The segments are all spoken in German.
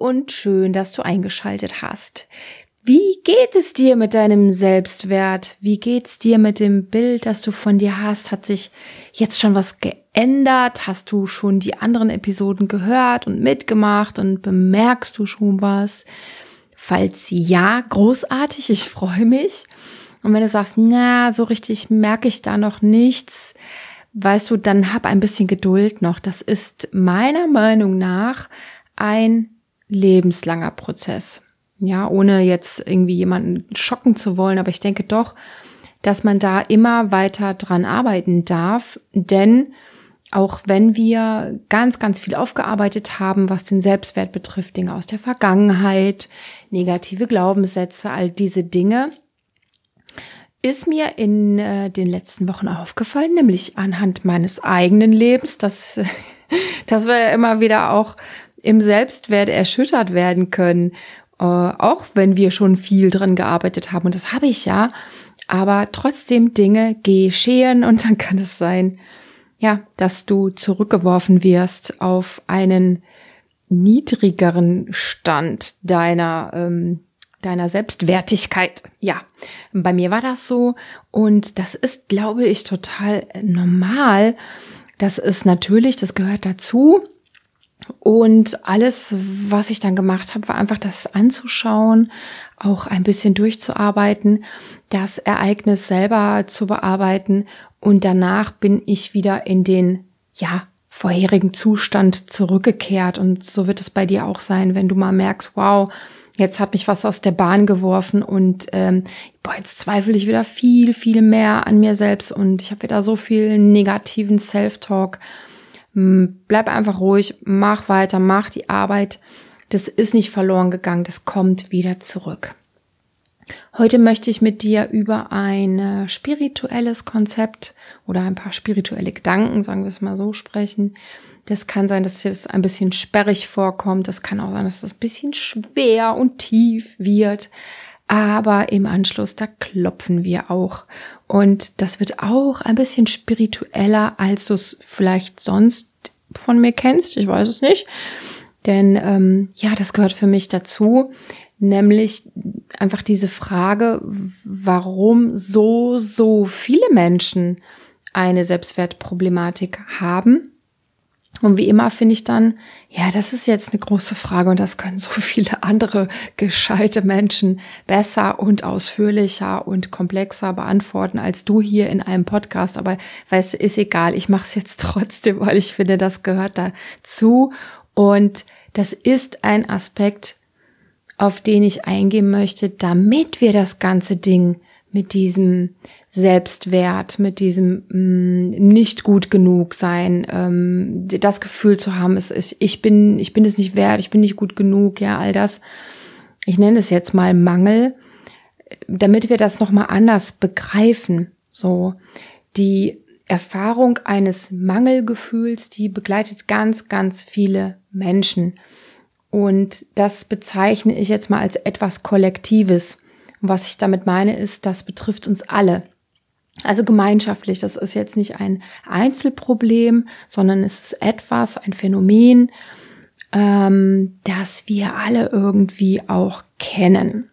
Und schön, dass du eingeschaltet hast. Wie geht es dir mit deinem Selbstwert? Wie geht's dir mit dem Bild, das du von dir hast? Hat sich jetzt schon was geändert? Hast du schon die anderen Episoden gehört und mitgemacht und bemerkst du schon was? Falls ja, großartig, ich freue mich. Und wenn du sagst, na, so richtig merke ich da noch nichts, weißt du, dann hab ein bisschen Geduld noch. Das ist meiner Meinung nach ein lebenslanger Prozess. Ja, ohne jetzt irgendwie jemanden schocken zu wollen, aber ich denke doch, dass man da immer weiter dran arbeiten darf, denn auch wenn wir ganz, ganz viel aufgearbeitet haben, was den Selbstwert betrifft, Dinge aus der Vergangenheit, negative Glaubenssätze, all diese Dinge, ist mir in äh, den letzten Wochen aufgefallen, nämlich anhand meines eigenen Lebens, dass, dass wir immer wieder auch im Selbstwert erschüttert werden können, äh, auch wenn wir schon viel dran gearbeitet haben. Und das habe ich ja. Aber trotzdem Dinge geschehen und dann kann es sein, ja, dass du zurückgeworfen wirst auf einen niedrigeren Stand deiner ähm, deiner Selbstwertigkeit. Ja, bei mir war das so und das ist, glaube ich, total normal. Das ist natürlich, das gehört dazu. Und alles, was ich dann gemacht habe, war einfach das anzuschauen, auch ein bisschen durchzuarbeiten, das Ereignis selber zu bearbeiten. Und danach bin ich wieder in den, ja, vorherigen Zustand zurückgekehrt. Und so wird es bei dir auch sein, wenn du mal merkst, wow, jetzt hat mich was aus der Bahn geworfen und ähm, boah, jetzt zweifle ich wieder viel, viel mehr an mir selbst. Und ich habe wieder so viel negativen Self-Talk Bleib einfach ruhig, mach weiter, mach die Arbeit. Das ist nicht verloren gegangen, das kommt wieder zurück. Heute möchte ich mit dir über ein spirituelles Konzept oder ein paar spirituelle Gedanken, sagen wir es mal so, sprechen. Das kann sein, dass das ein bisschen sperrig vorkommt. Das kann auch sein, dass das ein bisschen schwer und tief wird. Aber im Anschluss, da klopfen wir auch. Und das wird auch ein bisschen spiritueller, als du es vielleicht sonst von mir kennst. Ich weiß es nicht. Denn ähm, ja, das gehört für mich dazu. Nämlich einfach diese Frage, warum so, so viele Menschen eine Selbstwertproblematik haben und wie immer finde ich dann, ja, das ist jetzt eine große Frage und das können so viele andere gescheite Menschen besser und ausführlicher und komplexer beantworten als du hier in einem Podcast. Aber weißt du, ist egal, ich mache es jetzt trotzdem, weil ich finde, das gehört dazu. Und das ist ein Aspekt, auf den ich eingehen möchte, damit wir das ganze Ding mit diesem Selbstwert, mit diesem mh, mm, nicht gut genug sein, ähm, das Gefühl zu haben, es ist, ich bin, ich bin es nicht wert, ich bin nicht gut genug, ja, all das. Ich nenne es jetzt mal Mangel, damit wir das nochmal anders begreifen. So, die Erfahrung eines Mangelgefühls, die begleitet ganz, ganz viele Menschen. Und das bezeichne ich jetzt mal als etwas Kollektives. Und was ich damit meine, ist, das betrifft uns alle. Also gemeinschaftlich, das ist jetzt nicht ein Einzelproblem, sondern es ist etwas, ein Phänomen, ähm, das wir alle irgendwie auch kennen.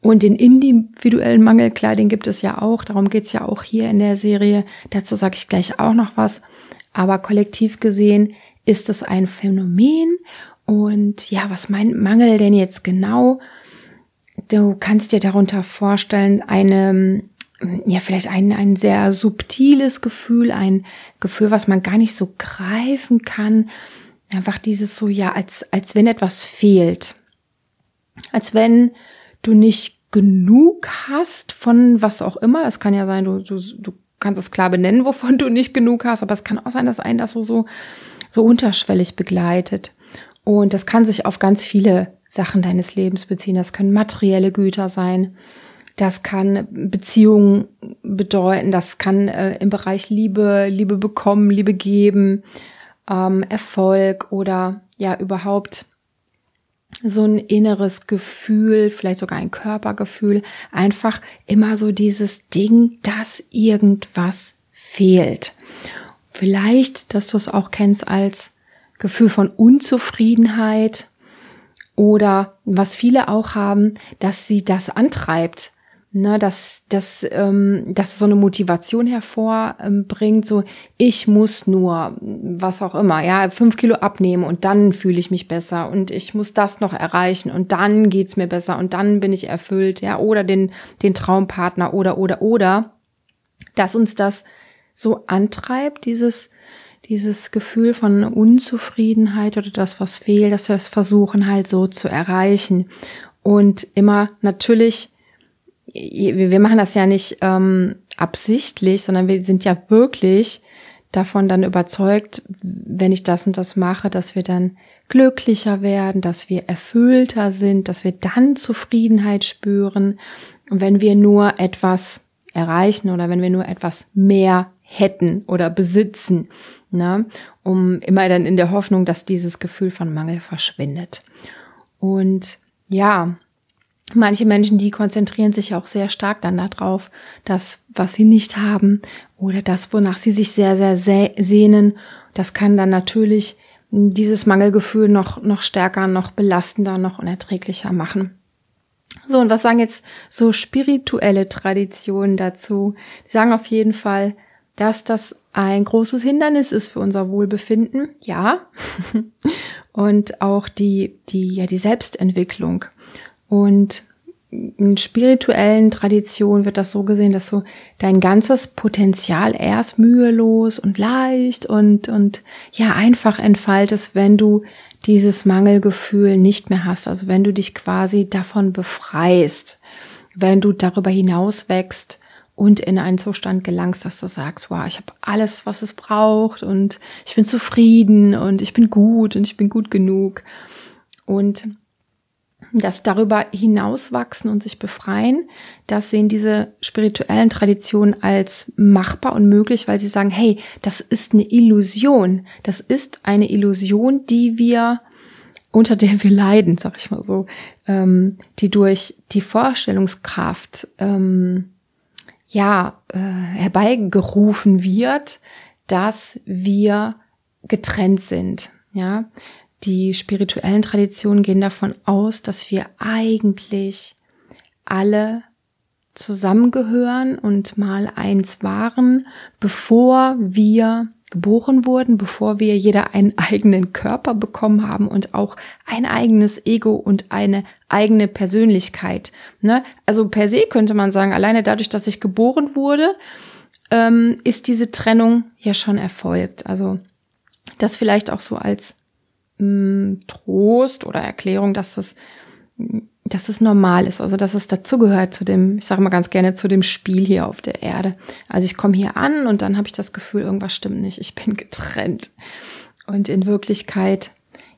Und den individuellen Mangel, den gibt es ja auch, darum geht's ja auch hier in der Serie, dazu sage ich gleich auch noch was. Aber kollektiv gesehen ist es ein Phänomen. Und ja, was meint Mangel denn jetzt genau? Du kannst dir darunter vorstellen, eine ja, vielleicht ein, ein sehr subtiles Gefühl, ein Gefühl, was man gar nicht so greifen kann. Einfach dieses so, ja, als, als wenn etwas fehlt. Als wenn du nicht genug hast von was auch immer. Das kann ja sein, du, du, du kannst es klar benennen, wovon du nicht genug hast, aber es kann auch sein, dass ein das so, so, so unterschwellig begleitet. Und das kann sich auf ganz viele Sachen deines Lebens beziehen. Das können materielle Güter sein. Das kann Beziehungen bedeuten, das kann äh, im Bereich Liebe, Liebe bekommen, Liebe geben, ähm, Erfolg oder ja überhaupt so ein inneres Gefühl, vielleicht sogar ein Körpergefühl, einfach immer so dieses Ding, dass irgendwas fehlt. Vielleicht, dass du es auch kennst als Gefühl von Unzufriedenheit oder was viele auch haben, dass sie das antreibt ne, dass, dass, ähm, dass so eine Motivation hervorbringt, so ich muss nur, was auch immer, ja, fünf Kilo abnehmen und dann fühle ich mich besser und ich muss das noch erreichen und dann geht's mir besser und dann bin ich erfüllt, ja, oder den, den Traumpartner oder, oder, oder, dass uns das so antreibt, dieses, dieses Gefühl von Unzufriedenheit oder das, was fehlt, dass wir es versuchen halt so zu erreichen. Und immer natürlich wir machen das ja nicht ähm, absichtlich, sondern wir sind ja wirklich davon dann überzeugt, wenn ich das und das mache, dass wir dann glücklicher werden, dass wir erfüllter sind, dass wir dann Zufriedenheit spüren. Wenn wir nur etwas erreichen oder wenn wir nur etwas mehr hätten oder besitzen, ne, um immer dann in der Hoffnung, dass dieses Gefühl von Mangel verschwindet. Und ja, Manche Menschen, die konzentrieren sich auch sehr stark dann darauf, das, was sie nicht haben oder das, wonach sie sich sehr, sehr sehnen. Das kann dann natürlich dieses Mangelgefühl noch, noch stärker, noch belastender, noch unerträglicher machen. So, und was sagen jetzt so spirituelle Traditionen dazu? Die sagen auf jeden Fall, dass das ein großes Hindernis ist für unser Wohlbefinden. Ja. und auch die, die, ja, die Selbstentwicklung. Und in spirituellen Traditionen wird das so gesehen, dass du dein ganzes Potenzial erst mühelos und leicht und, und ja, einfach entfaltest, wenn du dieses Mangelgefühl nicht mehr hast. Also wenn du dich quasi davon befreist, wenn du darüber hinaus wächst und in einen Zustand gelangst, dass du sagst, wow, ich habe alles, was es braucht und ich bin zufrieden und ich bin gut und ich bin gut genug. Und das darüber hinauswachsen und sich befreien, das sehen diese spirituellen Traditionen als machbar und möglich, weil sie sagen, hey, das ist eine Illusion. Das ist eine Illusion, die wir unter der wir leiden, sag ich mal so, ähm, die durch die Vorstellungskraft ähm, ja äh, herbeigerufen wird, dass wir getrennt sind. Ja, die spirituellen Traditionen gehen davon aus, dass wir eigentlich alle zusammengehören und mal eins waren, bevor wir geboren wurden, bevor wir jeder einen eigenen Körper bekommen haben und auch ein eigenes Ego und eine eigene Persönlichkeit. Ne? Also per se könnte man sagen, alleine dadurch, dass ich geboren wurde, ähm, ist diese Trennung ja schon erfolgt. Also das vielleicht auch so als mh, Trost oder Erklärung, dass das, dass es normal ist, also dass es dazugehört zu dem, ich sage mal ganz gerne, zu dem Spiel hier auf der Erde. Also ich komme hier an und dann habe ich das Gefühl, irgendwas stimmt nicht, ich bin getrennt. Und in Wirklichkeit,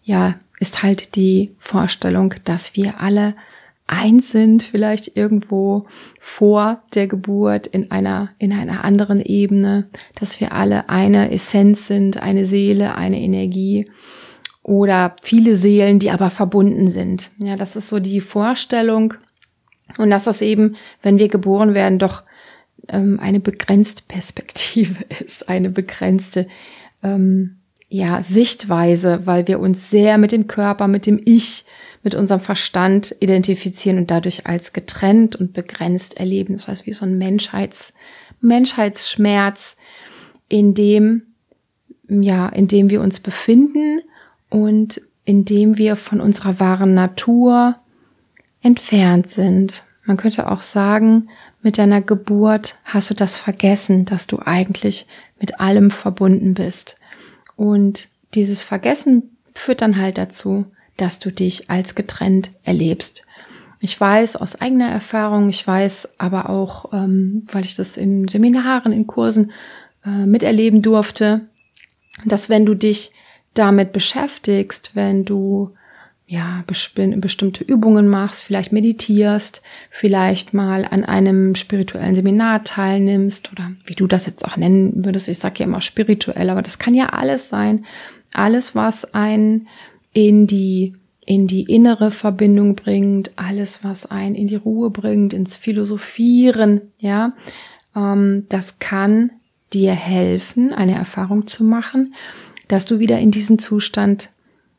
ja, ist halt die Vorstellung, dass wir alle eins sind, vielleicht irgendwo vor der Geburt in einer, in einer anderen Ebene, dass wir alle eine Essenz sind, eine Seele, eine Energie oder viele Seelen, die aber verbunden sind. Ja, das ist so die Vorstellung. Und dass das eben, wenn wir geboren werden, doch ähm, eine begrenzte Perspektive ist, eine begrenzte ähm, ja, Sichtweise, weil wir uns sehr mit dem Körper, mit dem Ich, mit unserem Verstand identifizieren und dadurch als getrennt und begrenzt erleben. Das heißt, wie so ein Menschheits, Menschheitsschmerz, in dem, ja, in dem wir uns befinden und indem wir von unserer wahren Natur entfernt sind. Man könnte auch sagen, mit deiner Geburt hast du das vergessen, dass du eigentlich mit allem verbunden bist. Und dieses Vergessen führt dann halt dazu, dass du dich als getrennt erlebst. Ich weiß aus eigener Erfahrung, ich weiß aber auch, ähm, weil ich das in Seminaren, in Kursen äh, miterleben durfte, dass wenn du dich damit beschäftigst, wenn du ja bestimmte Übungen machst, vielleicht meditierst, vielleicht mal an einem spirituellen Seminar teilnimmst oder wie du das jetzt auch nennen würdest. Ich sage ja immer spirituell, aber das kann ja alles sein. Alles, was einen in die in die innere Verbindung bringt, alles, was einen in die Ruhe bringt, ins Philosophieren, ja, ähm, das kann dir helfen, eine Erfahrung zu machen, dass du wieder in diesen Zustand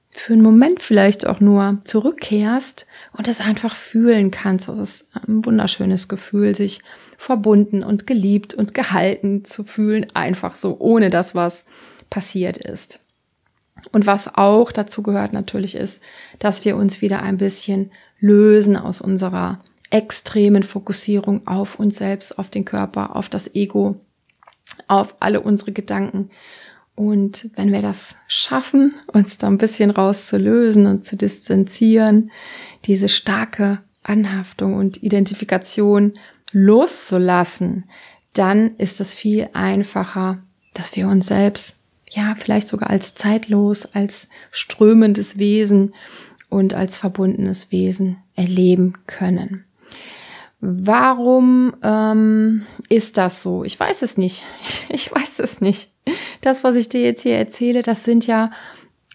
für einen Moment vielleicht auch nur zurückkehrst und es einfach fühlen kannst. Das ist ein wunderschönes Gefühl, sich verbunden und geliebt und gehalten zu fühlen, einfach so, ohne dass was passiert ist. Und was auch dazu gehört natürlich ist, dass wir uns wieder ein bisschen lösen aus unserer extremen Fokussierung auf uns selbst, auf den Körper, auf das Ego, auf alle unsere Gedanken. Und wenn wir das schaffen, uns da ein bisschen rauszulösen und zu distanzieren, diese starke Anhaftung und Identifikation loszulassen, dann ist es viel einfacher, dass wir uns selbst, ja, vielleicht sogar als zeitlos, als strömendes Wesen und als verbundenes Wesen erleben können. Warum ähm, ist das so? Ich weiß es nicht. Ich weiß es nicht. Das, was ich dir jetzt hier erzähle, das sind ja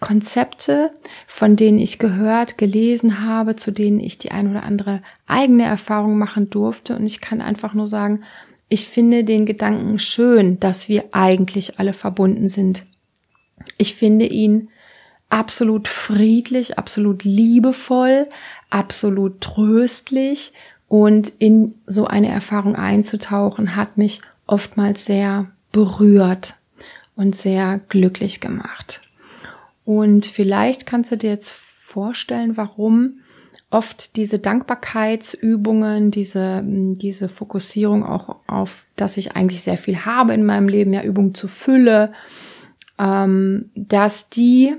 Konzepte, von denen ich gehört, gelesen habe, zu denen ich die ein oder andere eigene Erfahrung machen durfte. Und ich kann einfach nur sagen, ich finde den Gedanken schön, dass wir eigentlich alle verbunden sind. Ich finde ihn absolut friedlich, absolut liebevoll, absolut tröstlich und in so eine Erfahrung einzutauchen hat mich oftmals sehr berührt und sehr glücklich gemacht. Und vielleicht kannst du dir jetzt vorstellen, warum oft diese Dankbarkeitsübungen, diese, diese Fokussierung auch auf, dass ich eigentlich sehr viel habe in meinem Leben, ja, Übung zu Fülle, ähm, dass die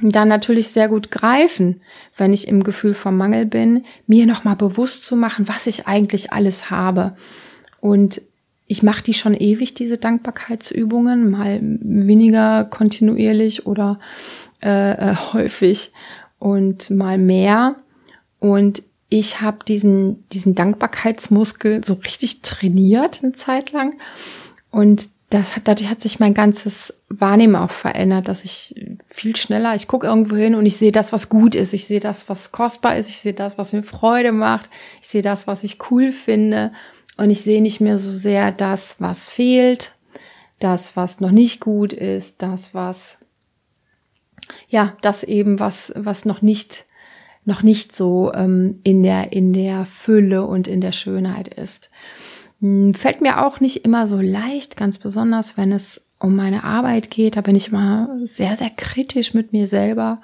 dann natürlich sehr gut greifen, wenn ich im Gefühl vom Mangel bin, mir nochmal bewusst zu machen, was ich eigentlich alles habe. Und ich mache die schon ewig, diese Dankbarkeitsübungen, mal weniger kontinuierlich oder äh, äh, häufig und mal mehr. Und ich habe diesen, diesen Dankbarkeitsmuskel so richtig trainiert eine Zeit lang. Und das hat, dadurch hat sich mein ganzes Wahrnehmen auch verändert, dass ich viel schneller, ich gucke irgendwo hin und ich sehe das, was gut ist, ich sehe das, was kostbar ist, ich sehe das, was mir Freude macht, ich sehe das, was ich cool finde. Und ich sehe nicht mehr so sehr das, was fehlt, das, was noch nicht gut ist, das, was, ja, das eben, was, was noch nicht, noch nicht so ähm, in der, in der Fülle und in der Schönheit ist. Hm, fällt mir auch nicht immer so leicht, ganz besonders, wenn es um meine Arbeit geht. Da bin ich immer sehr, sehr kritisch mit mir selber.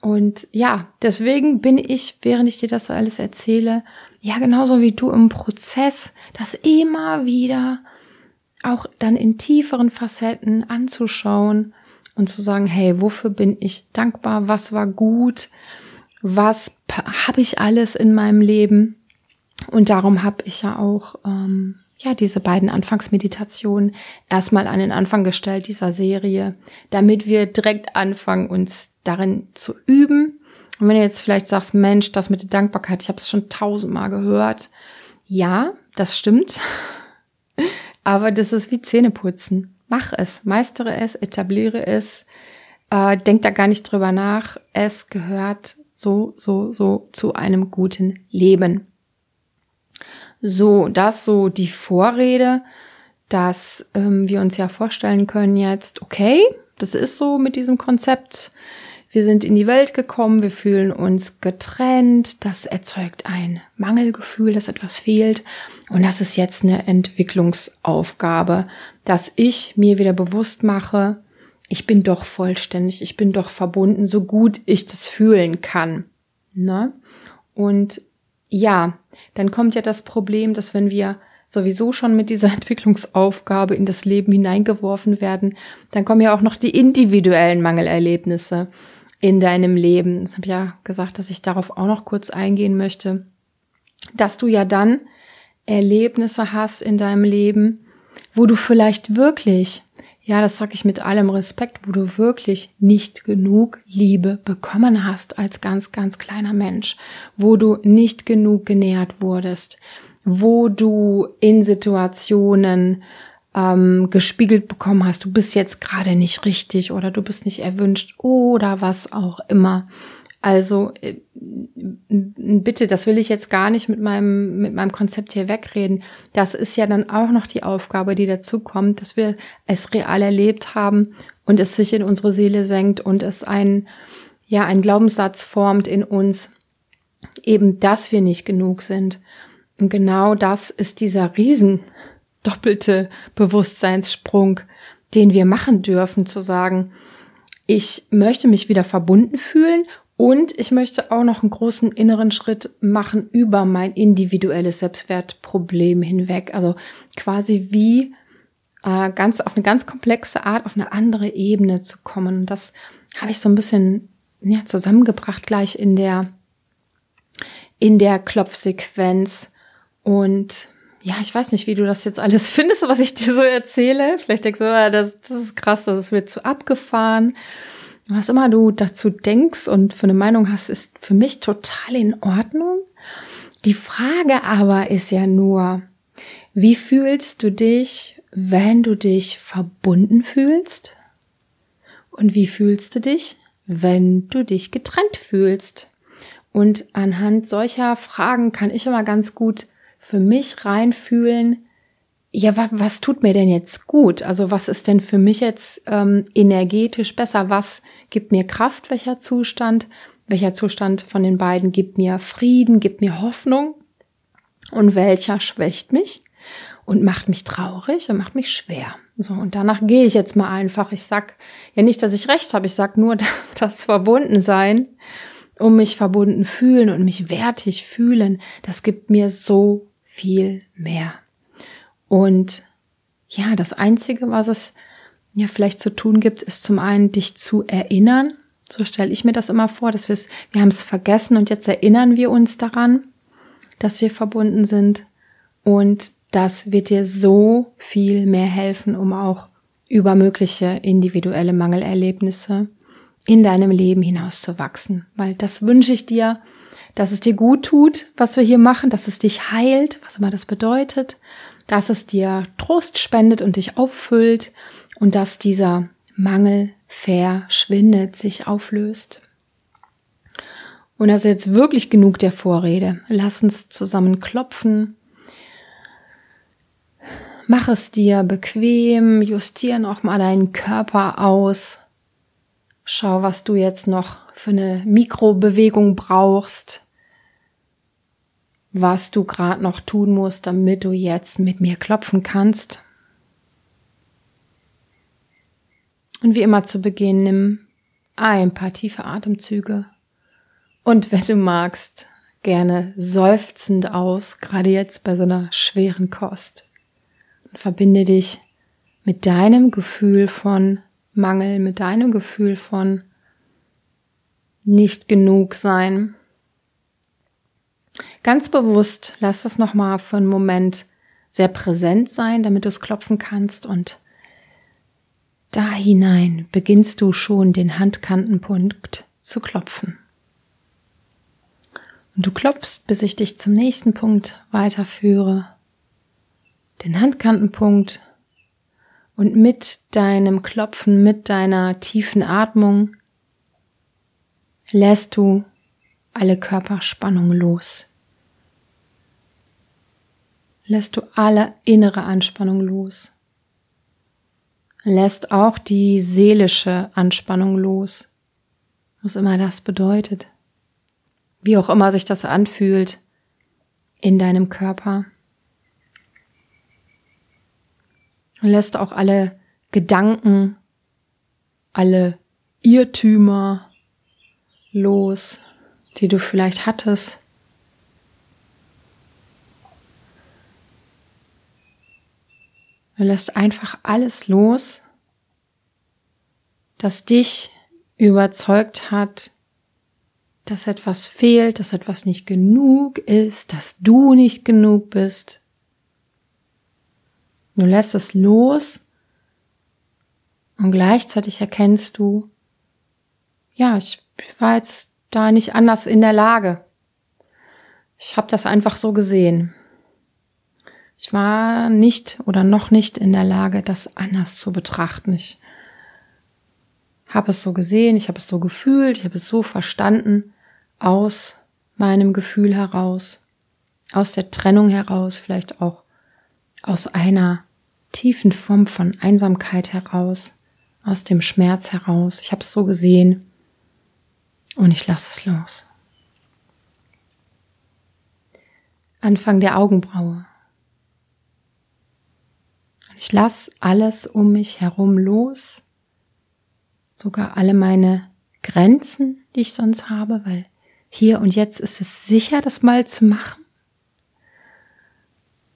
Und ja, deswegen bin ich, während ich dir das alles erzähle, ja, genauso wie du im Prozess, das immer wieder auch dann in tieferen Facetten anzuschauen und zu sagen, hey, wofür bin ich dankbar? Was war gut? Was habe ich alles in meinem Leben? Und darum habe ich ja auch ähm, ja diese beiden Anfangsmeditationen erstmal an den Anfang gestellt dieser Serie, damit wir direkt anfangen, uns darin zu üben und wenn du jetzt vielleicht sagst, Mensch, das mit der Dankbarkeit, ich habe es schon tausendmal gehört. Ja, das stimmt. Aber das ist wie Zähneputzen. Mach es, meistere es, etabliere es, äh, denk da gar nicht drüber nach. Es gehört so, so, so zu einem guten Leben. So, das so die Vorrede, dass ähm, wir uns ja vorstellen können jetzt, okay, das ist so mit diesem Konzept wir sind in die Welt gekommen, wir fühlen uns getrennt, das erzeugt ein Mangelgefühl, dass etwas fehlt. Und das ist jetzt eine Entwicklungsaufgabe, dass ich mir wieder bewusst mache, ich bin doch vollständig, ich bin doch verbunden, so gut ich das fühlen kann. Ne? Und ja, dann kommt ja das Problem, dass wenn wir sowieso schon mit dieser Entwicklungsaufgabe in das Leben hineingeworfen werden, dann kommen ja auch noch die individuellen Mangelerlebnisse in deinem Leben. Das habe ich ja gesagt, dass ich darauf auch noch kurz eingehen möchte, dass du ja dann Erlebnisse hast in deinem Leben, wo du vielleicht wirklich, ja, das sage ich mit allem Respekt, wo du wirklich nicht genug Liebe bekommen hast als ganz, ganz kleiner Mensch, wo du nicht genug genährt wurdest, wo du in Situationen ähm, gespiegelt bekommen hast, du bist jetzt gerade nicht richtig oder du bist nicht erwünscht oder was auch immer. Also äh, bitte, das will ich jetzt gar nicht mit meinem mit meinem Konzept hier wegreden. Das ist ja dann auch noch die Aufgabe, die dazu kommt, dass wir es real erlebt haben und es sich in unsere Seele senkt und es ein, ja, ein Glaubenssatz formt in uns, eben, dass wir nicht genug sind. Und genau das ist dieser riesen doppelte Bewusstseinssprung, den wir machen dürfen, zu sagen, ich möchte mich wieder verbunden fühlen und ich möchte auch noch einen großen inneren Schritt machen über mein individuelles Selbstwertproblem hinweg. Also quasi wie äh, ganz auf eine ganz komplexe Art auf eine andere Ebene zu kommen. Das habe ich so ein bisschen ja, zusammengebracht gleich in der in der Klopfsequenz und ja, ich weiß nicht, wie du das jetzt alles findest, was ich dir so erzähle. Vielleicht denkst du, ah, das, das ist krass, das ist mir zu abgefahren. Was immer du dazu denkst und für eine Meinung hast, ist für mich total in Ordnung. Die Frage aber ist ja nur, wie fühlst du dich, wenn du dich verbunden fühlst? Und wie fühlst du dich, wenn du dich getrennt fühlst? Und anhand solcher Fragen kann ich immer ganz gut für mich reinfühlen, ja, was, was tut mir denn jetzt gut? Also was ist denn für mich jetzt ähm, energetisch besser? Was gibt mir Kraft? Welcher Zustand? Welcher Zustand von den beiden gibt mir Frieden, gibt mir Hoffnung? Und welcher schwächt mich und macht mich traurig und macht mich schwer? So, und danach gehe ich jetzt mal einfach. Ich sag ja nicht, dass ich recht habe, ich sag nur das Verbundensein, um mich verbunden fühlen und mich wertig fühlen, das gibt mir so viel mehr. Und ja, das Einzige, was es ja vielleicht zu tun gibt, ist zum einen, dich zu erinnern. So stelle ich mir das immer vor, dass wir es, wir haben es vergessen und jetzt erinnern wir uns daran, dass wir verbunden sind. Und das wird dir so viel mehr helfen, um auch über mögliche individuelle Mangelerlebnisse in deinem Leben hinaus zu wachsen. Weil das wünsche ich dir, dass es dir gut tut, was wir hier machen, dass es dich heilt, was immer das bedeutet, dass es dir Trost spendet und dich auffüllt und dass dieser Mangel verschwindet, sich auflöst. Und das ist jetzt wirklich genug der Vorrede. Lass uns zusammen klopfen. Mach es dir bequem, justier noch mal deinen Körper aus. Schau, was du jetzt noch für eine Mikrobewegung brauchst was du gerade noch tun musst, damit du jetzt mit mir klopfen kannst. Und wie immer zu Beginn nimm ein paar tiefe Atemzüge und wenn du magst, gerne seufzend aus, gerade jetzt bei so einer schweren Kost. Und verbinde dich mit deinem Gefühl von Mangel, mit deinem Gefühl von nicht genug sein Ganz bewusst lass es nochmal für einen Moment sehr präsent sein, damit du es klopfen kannst und da hinein beginnst du schon den Handkantenpunkt zu klopfen. Und du klopfst, bis ich dich zum nächsten Punkt weiterführe. Den Handkantenpunkt und mit deinem Klopfen, mit deiner tiefen Atmung lässt du alle Körperspannung los. Lässt du alle innere Anspannung los. Lässt auch die seelische Anspannung los. Was immer das bedeutet. Wie auch immer sich das anfühlt in deinem Körper. Lässt auch alle Gedanken, alle Irrtümer los, die du vielleicht hattest. Du lässt einfach alles los, das dich überzeugt hat, dass etwas fehlt, dass etwas nicht genug ist, dass du nicht genug bist. Du lässt es los und gleichzeitig erkennst du, ja, ich war jetzt da nicht anders in der Lage. Ich habe das einfach so gesehen. Ich war nicht oder noch nicht in der Lage, das anders zu betrachten. Ich habe es so gesehen, ich habe es so gefühlt, ich habe es so verstanden aus meinem Gefühl heraus, aus der Trennung heraus, vielleicht auch aus einer tiefen Form von Einsamkeit heraus, aus dem Schmerz heraus. Ich habe es so gesehen und ich lasse es los. Anfang der Augenbraue. Und ich lasse alles um mich herum los, sogar alle meine Grenzen, die ich sonst habe, weil hier und jetzt ist es sicher, das mal zu machen.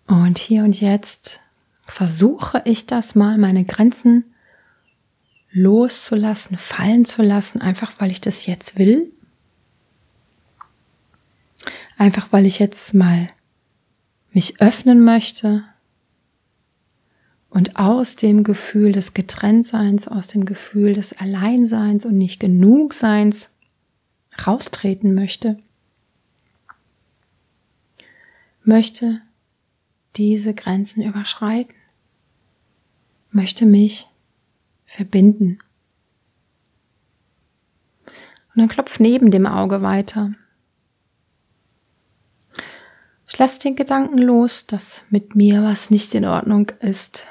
Und hier und jetzt versuche ich das mal, meine Grenzen loszulassen, fallen zu lassen, einfach weil ich das jetzt will. Einfach weil ich jetzt mal mich öffnen möchte und aus dem Gefühl des Getrenntseins, aus dem Gefühl des Alleinseins und nicht Genugseins raustreten möchte, möchte diese Grenzen überschreiten, möchte mich verbinden. Und dann klopft neben dem Auge weiter. Ich lasse den Gedanken los, dass mit mir was nicht in Ordnung ist.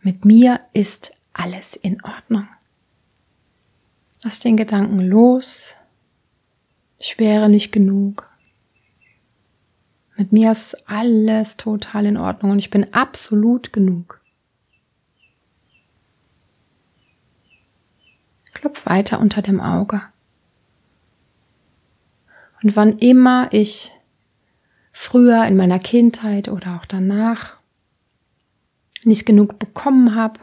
Mit mir ist alles in Ordnung. Lass den Gedanken los. Ich wäre nicht genug. Mit mir ist alles total in Ordnung und ich bin absolut genug. Klopf weiter unter dem Auge. Und wann immer ich früher in meiner Kindheit oder auch danach nicht genug bekommen habe,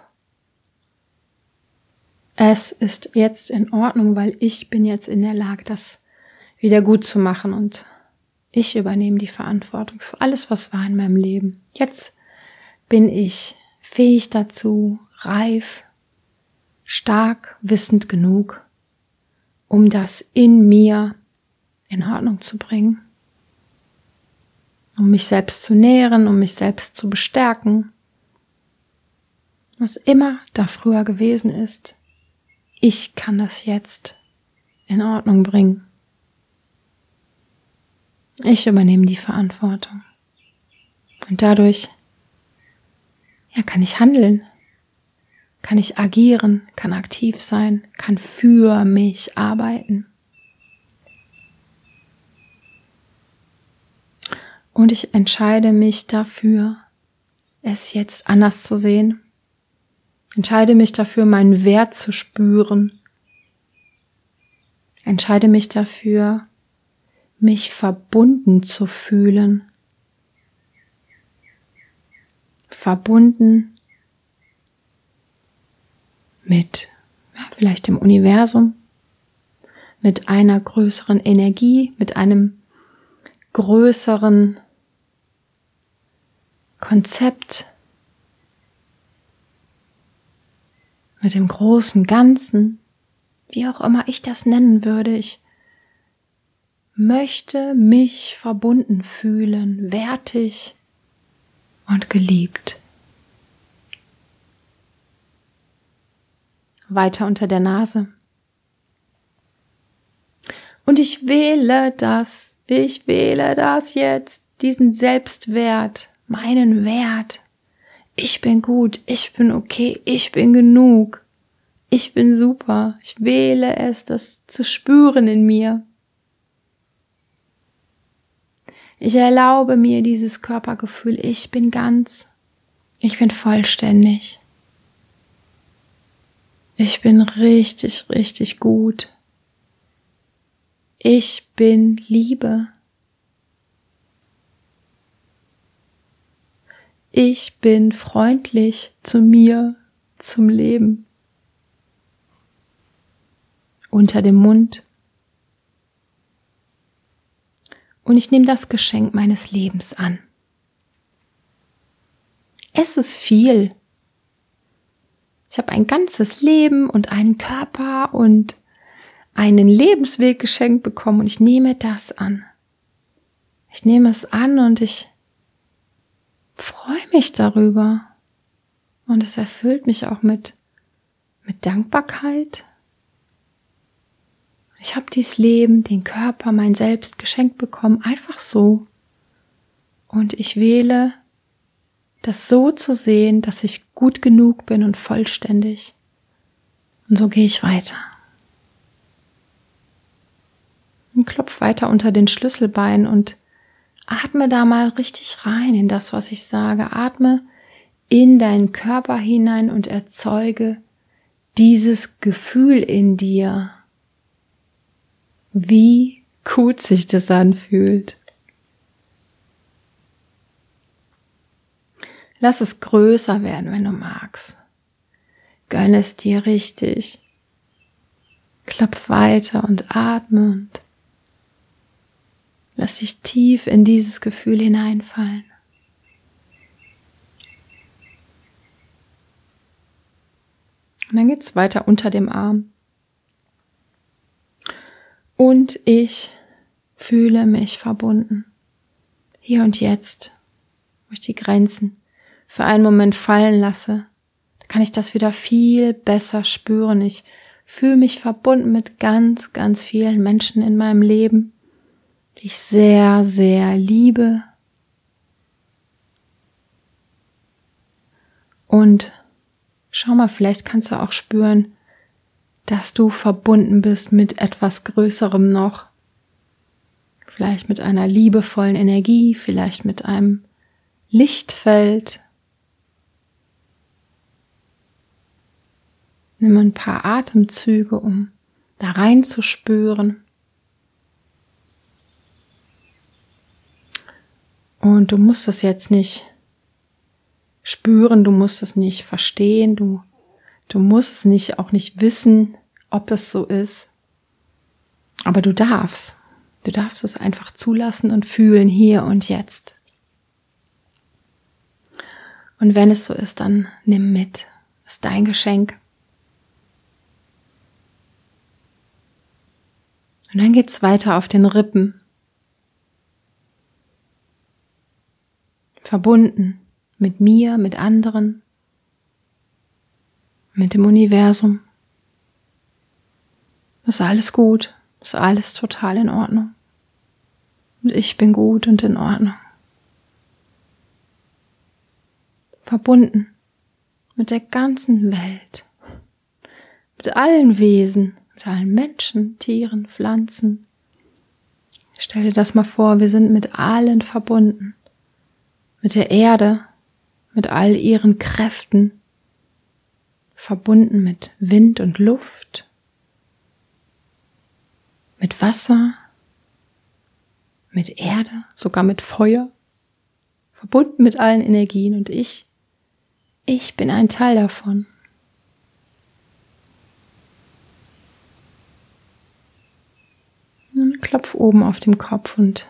es ist jetzt in Ordnung, weil ich bin jetzt in der Lage, das wieder gut zu machen und ich übernehme die Verantwortung für alles, was war in meinem Leben. Jetzt bin ich fähig dazu, reif, stark wissend genug, um das in mir in Ordnung zu bringen, um mich selbst zu nähren, um mich selbst zu bestärken, was immer da früher gewesen ist, ich kann das jetzt in Ordnung bringen. Ich übernehme die Verantwortung. Und dadurch, ja, kann ich handeln kann ich agieren, kann aktiv sein, kann für mich arbeiten. Und ich entscheide mich dafür, es jetzt anders zu sehen. Entscheide mich dafür, meinen Wert zu spüren. Entscheide mich dafür, mich verbunden zu fühlen. Verbunden mit ja, vielleicht dem Universum, mit einer größeren Energie, mit einem größeren Konzept, mit dem großen Ganzen, wie auch immer ich das nennen würde. Ich möchte mich verbunden fühlen, wertig und geliebt. Weiter unter der Nase. Und ich wähle das, ich wähle das jetzt, diesen Selbstwert, meinen Wert. Ich bin gut, ich bin okay, ich bin genug, ich bin super. Ich wähle es, das zu spüren in mir. Ich erlaube mir dieses Körpergefühl, ich bin ganz, ich bin vollständig. Ich bin richtig, richtig gut. Ich bin Liebe. Ich bin freundlich zu mir, zum Leben. Unter dem Mund. Und ich nehme das Geschenk meines Lebens an. Es ist viel, ich habe ein ganzes Leben und einen Körper und einen Lebensweg geschenkt bekommen und ich nehme das an. Ich nehme es an und ich freue mich darüber. Und es erfüllt mich auch mit, mit Dankbarkeit. Ich habe dieses Leben, den Körper, mein Selbst geschenkt bekommen, einfach so. Und ich wähle das so zu sehen, dass ich gut genug bin und vollständig. Und so gehe ich weiter. Und klopf weiter unter den Schlüsselbein und atme da mal richtig rein in das, was ich sage. Atme in deinen Körper hinein und erzeuge dieses Gefühl in dir, wie gut sich das anfühlt. Lass es größer werden, wenn du magst. Gönn es dir richtig. Klopf weiter und atme und lass dich tief in dieses Gefühl hineinfallen. Und dann geht's weiter unter dem Arm. Und ich fühle mich verbunden. Hier und jetzt, ich die Grenzen für einen Moment fallen lasse, kann ich das wieder viel besser spüren. Ich fühle mich verbunden mit ganz, ganz vielen Menschen in meinem Leben, die ich sehr, sehr liebe. Und schau mal, vielleicht kannst du auch spüren, dass du verbunden bist mit etwas Größerem noch. Vielleicht mit einer liebevollen Energie, vielleicht mit einem Lichtfeld. Nimm ein paar Atemzüge, um da reinzuspüren. Und du musst es jetzt nicht spüren, du musst es nicht verstehen, du, du musst es nicht auch nicht wissen, ob es so ist. Aber du darfst. Du darfst es einfach zulassen und fühlen hier und jetzt. Und wenn es so ist, dann nimm mit. Das ist dein Geschenk. Und dann geht's weiter auf den Rippen. Verbunden mit mir, mit anderen, mit dem Universum. Ist alles gut, ist alles total in Ordnung. Und ich bin gut und in Ordnung. Verbunden mit der ganzen Welt, mit allen Wesen, mit allen Menschen, Tieren, Pflanzen. Stell dir das mal vor, wir sind mit allen verbunden. Mit der Erde, mit all ihren Kräften, verbunden mit Wind und Luft, mit Wasser, mit Erde, sogar mit Feuer, verbunden mit allen Energien und ich, ich bin ein Teil davon. Klopf oben auf dem Kopf und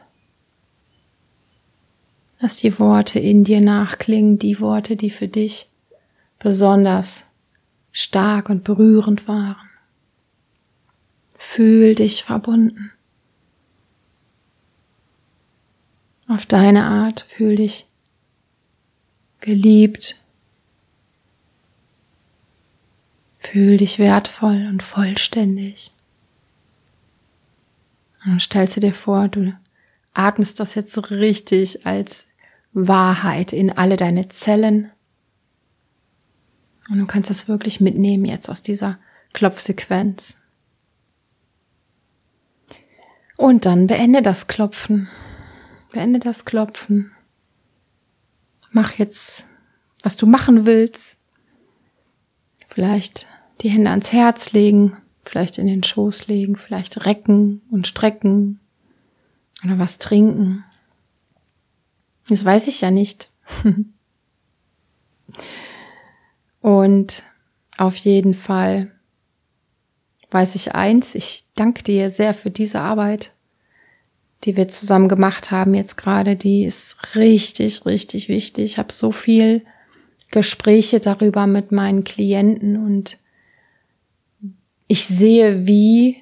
Lass die Worte in dir nachklingen, die Worte, die für dich besonders stark und berührend waren. Fühl dich verbunden. Auf deine Art fühl dich geliebt. Fühl dich wertvoll und vollständig. Und stellst du dir vor, du atmest das jetzt richtig als Wahrheit in alle deine Zellen. Und du kannst das wirklich mitnehmen jetzt aus dieser Klopfsequenz. Und dann beende das Klopfen. Beende das Klopfen. Mach jetzt, was du machen willst. Vielleicht die Hände ans Herz legen, vielleicht in den Schoß legen, vielleicht recken und strecken oder was trinken. Das weiß ich ja nicht. Und auf jeden Fall weiß ich eins, ich danke dir sehr für diese Arbeit, die wir zusammen gemacht haben jetzt gerade. Die ist richtig, richtig wichtig. Ich habe so viel Gespräche darüber mit meinen Klienten und ich sehe, wie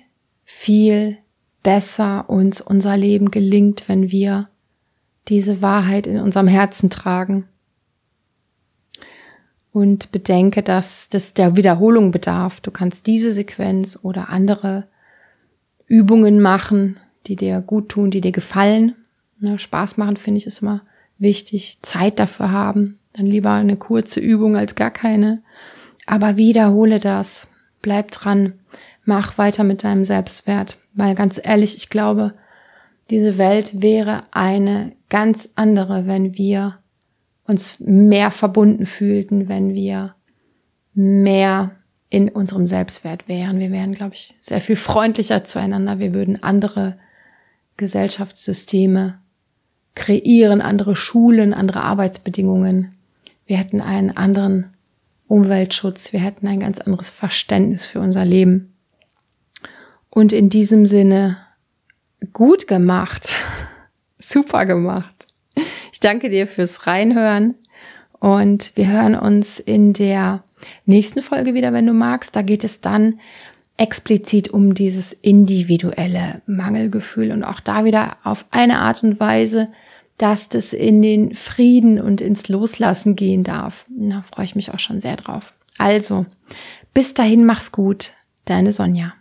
viel besser uns unser Leben gelingt, wenn wir diese Wahrheit in unserem Herzen tragen. Und bedenke, dass das der Wiederholung bedarf. Du kannst diese Sequenz oder andere Übungen machen, die dir gut tun, die dir gefallen. Ne, Spaß machen finde ich ist immer wichtig. Zeit dafür haben. Dann lieber eine kurze Übung als gar keine. Aber wiederhole das. Bleib dran. Mach weiter mit deinem Selbstwert. Weil ganz ehrlich, ich glaube, diese Welt wäre eine ganz andere, wenn wir uns mehr verbunden fühlten, wenn wir mehr in unserem Selbstwert wären. Wir wären, glaube ich, sehr viel freundlicher zueinander. Wir würden andere Gesellschaftssysteme kreieren, andere Schulen, andere Arbeitsbedingungen. Wir hätten einen anderen Umweltschutz. Wir hätten ein ganz anderes Verständnis für unser Leben. Und in diesem Sinne gut gemacht. Super gemacht. Ich danke dir fürs Reinhören und wir hören uns in der nächsten Folge wieder, wenn du magst. Da geht es dann explizit um dieses individuelle Mangelgefühl und auch da wieder auf eine Art und Weise, dass das in den Frieden und ins Loslassen gehen darf. Da freue ich mich auch schon sehr drauf. Also, bis dahin mach's gut, deine Sonja.